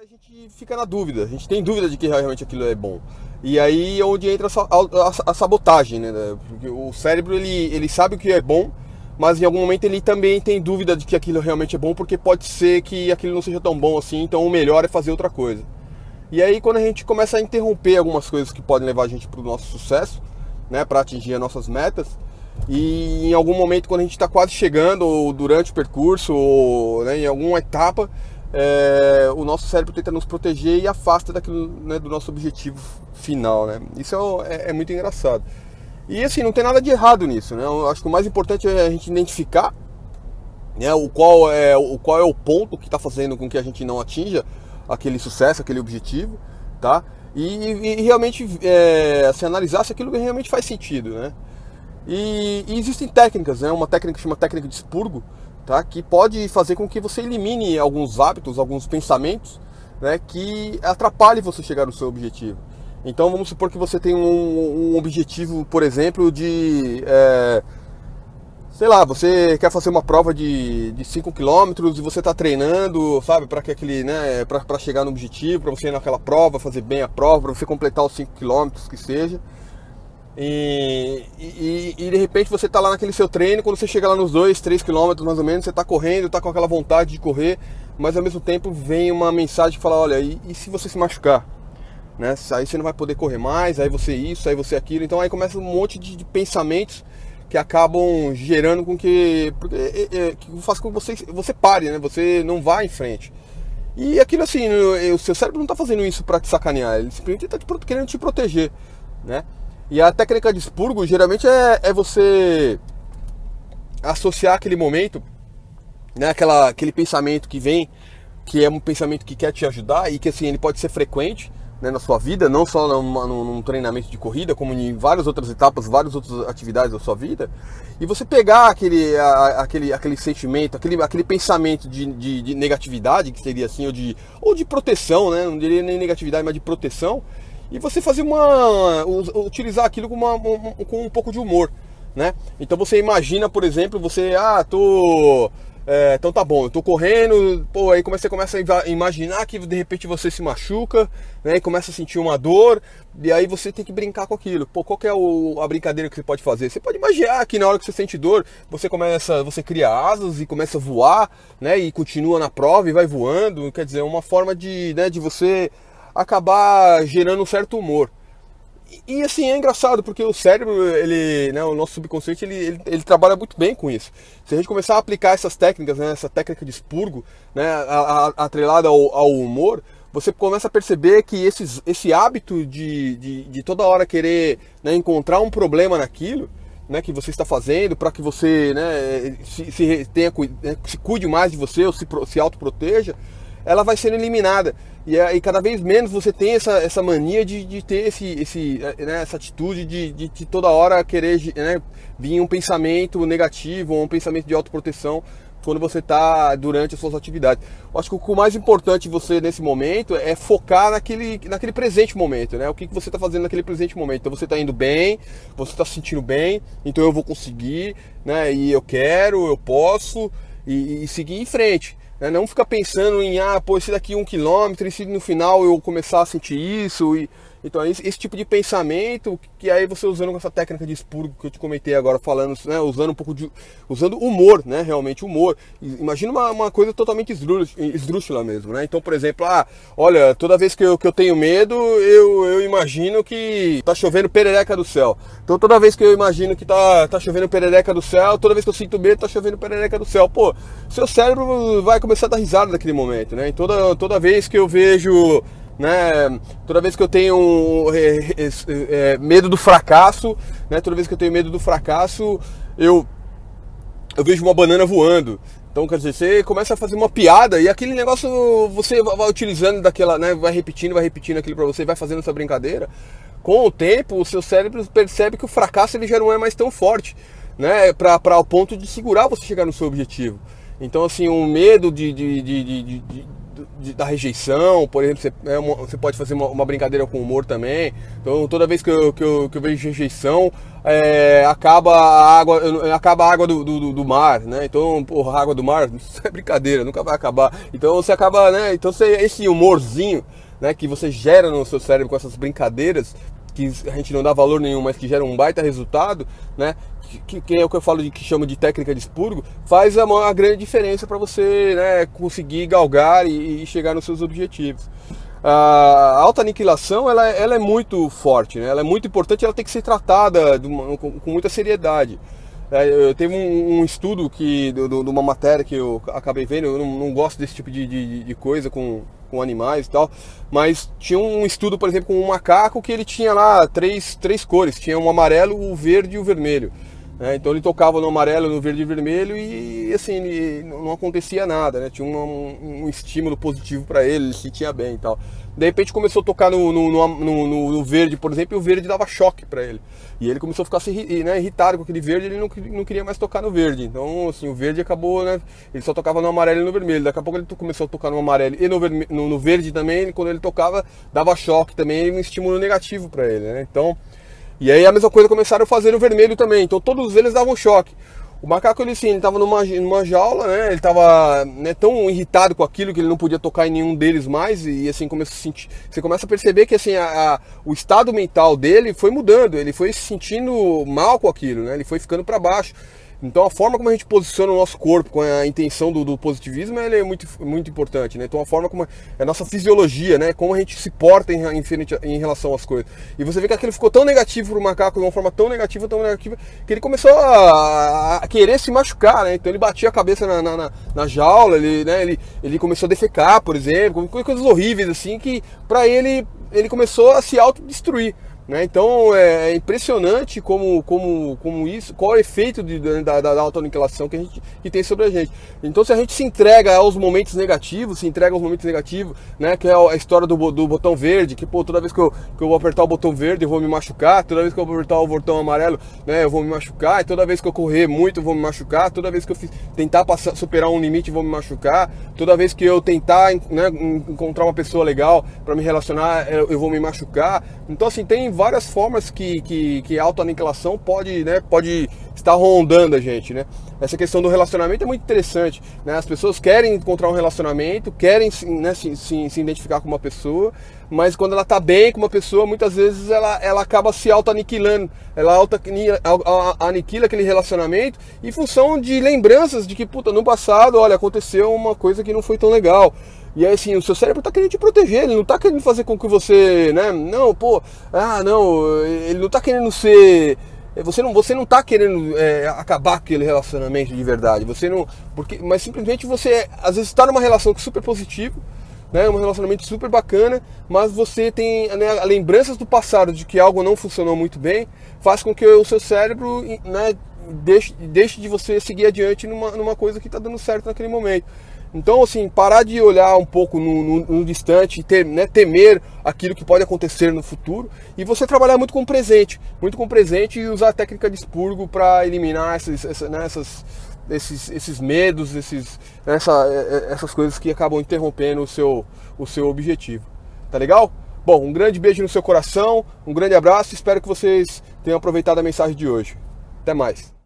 a gente fica na dúvida, a gente tem dúvida de que realmente aquilo é bom. E aí é onde entra a, sabotagem, né? Porque o cérebro ele, ele sabe o que é bom, mas em algum momento ele também tem dúvida de que aquilo realmente é bom, porque pode ser que aquilo não seja tão bom assim, então o melhor é fazer outra coisa. E aí quando a gente começa a interromper algumas coisas que podem levar a gente para o nosso sucesso, né, para atingir as nossas metas, e em algum momento quando a gente está quase chegando, ou durante o percurso, ou né, em alguma etapa, é, o nosso cérebro tenta nos proteger e afasta daquilo, né, do nosso objetivo final, né? Isso é, é, é muito engraçado. E assim, não tem nada de errado nisso, né? Eu acho que o mais importante é a gente identificar né, o, qual é, o qual é o ponto que está fazendo com que a gente não atinja aquele sucesso, aquele objetivo, tá? E, e, realmente é, assim, analisar se aquilo realmente faz sentido, né? E, e, existem técnicas, né? Uma técnica que chama técnica de expurgo, tá? Que pode fazer com que você elimine alguns hábitos, alguns pensamentos, né? Que atrapalhem você chegar no seu objetivo. Então vamos supor que você tem um, um objetivo, por exemplo, de. É, sei lá, você quer fazer uma prova de, de 5 km e você está treinando, sabe, para que aquele, né, para chegar no objetivo, para você ir naquela prova, fazer bem a prova, para você completar os 5 km que seja. E, e, e, de repente você está lá naquele seu treino, quando você chega lá nos 2, 3 km mais ou menos, você está correndo, está com aquela vontade de correr, mas ao mesmo tempo vem uma mensagem que fala, olha, e, e se você se machucar? né? Aí você não vai poder correr mais, aí você isso, aí você aquilo. Então aí começa um monte de, de pensamentos que acabam gerando com que, porque, é, é, que faz com que você, você pare, né? Você não vá em frente. E aquilo assim, o seu cérebro não está fazendo isso para te sacanear, ele simplesmente está querendo te proteger, né? E a técnica de expurgo geralmente é, é você associar aquele momento, né? Aquela, aquele pensamento que vem, que é um pensamento que quer te ajudar e que assim ele pode ser frequente, né, na sua vida, não só numa, num, treinamento de corrida, como em várias outras etapas, várias outras atividades da sua vida, e você pegar aquele, a, aquele, aquele sentimento, aquele, aquele pensamento de, de, de, negatividade, que seria assim, ou de, ou de proteção, né, não diria nem negatividade, mas de proteção, e você fazer uma. utilizar aquilo com, uma, um, com um pouco de humor. Né? Então você imagina, por exemplo, você, ah, tô é, então tá bom, eu tô correndo, pô, aí você começa a imaginar que de repente você se machuca, né? E começa a sentir uma dor, e aí você tem que brincar com aquilo. Pô, qual que é o, a brincadeira que você pode fazer? Você pode imaginar que na hora que você sente dor, você começa, você cria asas e começa a voar, né? E continua na prova e vai voando. Quer dizer, é uma forma de, né, de você acabar gerando um certo humor. E, assim, é engraçado, porque o cérebro, ele, né, o nosso subconsciente, ele, ele, ele, trabalha muito bem com isso. Se a gente começar a aplicar essas técnicas, né, essa técnica de expurgo, né, atrelada ao, ao humor, você começa a perceber que esses, esse hábito de, de, de toda hora querer né, encontrar um problema naquilo, né, que você está fazendo para que você né, se, se, tenha, né, se cuide mais de você ou se, se autoproteja, ela vai sendo eliminada. E, aí cada vez menos você tem essa, essa mania de, de ter esse, esse, né, essa atitude de, de, de, toda hora querer né, vir um pensamento negativo ou um pensamento de autoproteção quando você está durante as suas atividades. Eu acho que o mais importante você nesse momento é focar naquele, naquele presente momento, né? O que, que você está fazendo naquele presente momento. Então você está indo bem, você está se sentindo bem, então eu vou conseguir, né? E eu quero, eu posso, e, e seguir em frente. Né? Não ficar pensando em, ah, pô, esse daqui é um quilômetro, e se no final eu começar a sentir isso, e então, esse, esse, tipo de pensamento, que aí você usando essa técnica de expurgo que eu te comentei agora, falando, né, usando um pouco de. usando humor, né? Realmente humor. Imagina uma, uma coisa totalmente esdrúxula mesmo, né? Então, por exemplo, ah, olha, toda vez que eu, que eu tenho medo, eu, eu imagino que tá chovendo perereca do céu. Então, toda vez que eu imagino que tá, tá chovendo perereca do céu, toda vez que eu sinto medo, tá chovendo perereca do céu. Pô, seu cérebro vai começar a dar risada naquele momento, né? E toda, toda vez que eu vejo né? Toda vez que eu tenho é, é, é, medo do fracasso, né? Toda vez que eu tenho medo do fracasso, eu eu vejo uma banana voando. Então, quer dizer, você começa a fazer uma piada e aquele negócio você vai utilizando daquela, né? Vai repetindo, vai repetindo aquilo para você, vai fazendo essa brincadeira. Com o tempo, o seu cérebro percebe que o fracasso ele já não é mais tão forte, né? Para o ponto de segurar você chegar no seu objetivo. Então, assim, o medo de, de, de, de de, da rejeição, por exemplo, você, é uma, você pode fazer uma, uma, brincadeira com humor também. Então toda vez que eu, que eu, que eu vejo rejeição, é, acaba a água, acaba a água do, do, do, mar, né? Então, porra, a água do mar, isso é brincadeira, nunca vai acabar. Então você acaba, né? Então você, esse humorzinho, né, que você gera no seu cérebro com essas brincadeiras, que a gente não dá valor nenhum, mas que gera um baita resultado, né? Que, que é o que eu falo de que chama de técnica de expurgo, faz a, uma grande diferença para você né, conseguir galgar e, e, chegar nos seus objetivos. A alta aniquilação ela, ela é muito forte, né? ela é muito importante, ela tem que ser tratada uma, com, com, muita seriedade. É, eu teve um, um estudo que de, de, uma matéria que eu acabei vendo, eu não, não gosto desse tipo de, de, de coisa com, com animais e tal. Mas tinha um estudo, por exemplo, com um macaco que ele tinha lá três, três cores: tinha um amarelo, o verde e o vermelho. É, então ele tocava no amarelo, no verde e vermelho e assim, não acontecia nada, né? Tinha um, um estímulo positivo para ele, ele se sentia bem e tal. De repente começou a tocar no, no, no, no verde, por exemplo, e o verde dava choque para ele. E ele começou a ficar né, irritado com aquele verde, ele não, não queria mais tocar no verde. Então, assim, o verde acabou, né? Ele só tocava no amarelo e no vermelho. Daqui a pouco ele começou a tocar no amarelo e no, no verde também. quando ele tocava, dava choque também, um estímulo negativo para ele, né? Então, e aí a mesma coisa começaram a fazer no vermelho também. Então todos eles davam choque. O macaco ele sim, ele estava numa, numa jaula, né? Ele estava né, tão irritado com aquilo que ele não podia tocar em nenhum deles mais e assim começa sentir, você começa a perceber que assim a, a, o estado mental dele foi mudando, ele foi se sentindo mal com aquilo, né? Ele foi ficando para baixo. Então a forma como a gente posiciona o nosso corpo com a intenção do, do positivismo é muito, muito importante, né? Então a forma como a nossa fisiologia, né? Como a gente se porta em, em, em relação às coisas. E você vê que aquilo ficou tão negativo para o macaco, de uma forma tão negativa, tão negativa, que ele começou a, a querer se machucar, né? Então ele batia a cabeça na, na, na, jaula, ele, né? ele, ele começou a defecar, por exemplo, coisas horríveis assim, que para ele ele começou a se autodestruir. Né? Então é, é impressionante como, como, como isso, qual é o efeito de, da, da autoaniquilação que, a gente, que tem sobre a gente. Então se a gente se entrega aos momentos negativos, se entrega aos momentos negativos, né? que é a história do, do botão verde, que pô, toda vez que eu, que eu vou apertar o botão verde eu vou me machucar, toda vez que eu vou apertar o botão amarelo né, eu vou me machucar, e toda vez que eu correr muito eu vou me machucar, toda vez que eu tentar passar, superar um limite eu vou me machucar, toda vez que eu tentar né, encontrar uma pessoa legal para me relacionar eu vou me machucar. Então assim, tem várias formas que, que, que a autoaniquilação pode, né, pode estar rondando a gente, né? Essa questão do relacionamento é muito interessante, né? As pessoas querem encontrar um relacionamento, querem né, se, se, se identificar com uma pessoa, mas quando ela está bem com uma pessoa, muitas vezes ela, ela acaba se auto-aniquilando, ela auto-aniquila aquele relacionamento em função de lembranças de que, puta, no passado, olha, aconteceu uma coisa que não foi tão legal. E aí, assim, o seu cérebro está querendo te proteger, ele não está querendo fazer com que você, né? Não, pô, ah, não, ele não está querendo ser. Você não, você não tá querendo é, acabar aquele relacionamento de verdade. Você não. Porque, mas simplesmente você, às vezes, está numa relação super positiva, né? Um relacionamento super bacana, mas você tem né, lembranças do passado de que algo não funcionou muito bem, faz com que o seu cérebro né, deixe, deixe de você seguir adiante numa, numa coisa que está dando certo naquele momento. Então, assim, parar de olhar um pouco no, no, no distante, ter, né, temer aquilo que pode acontecer no futuro e você trabalhar muito com o presente, muito com o presente e usar a técnica de expurgo para eliminar essas, essas, né, essas, esses, esses medos, esses, essa, é, é, essas coisas que acabam interrompendo o seu, o seu objetivo. Tá legal? Bom, um grande beijo no seu coração, um grande abraço, espero que vocês tenham aproveitado a mensagem de hoje. Até mais.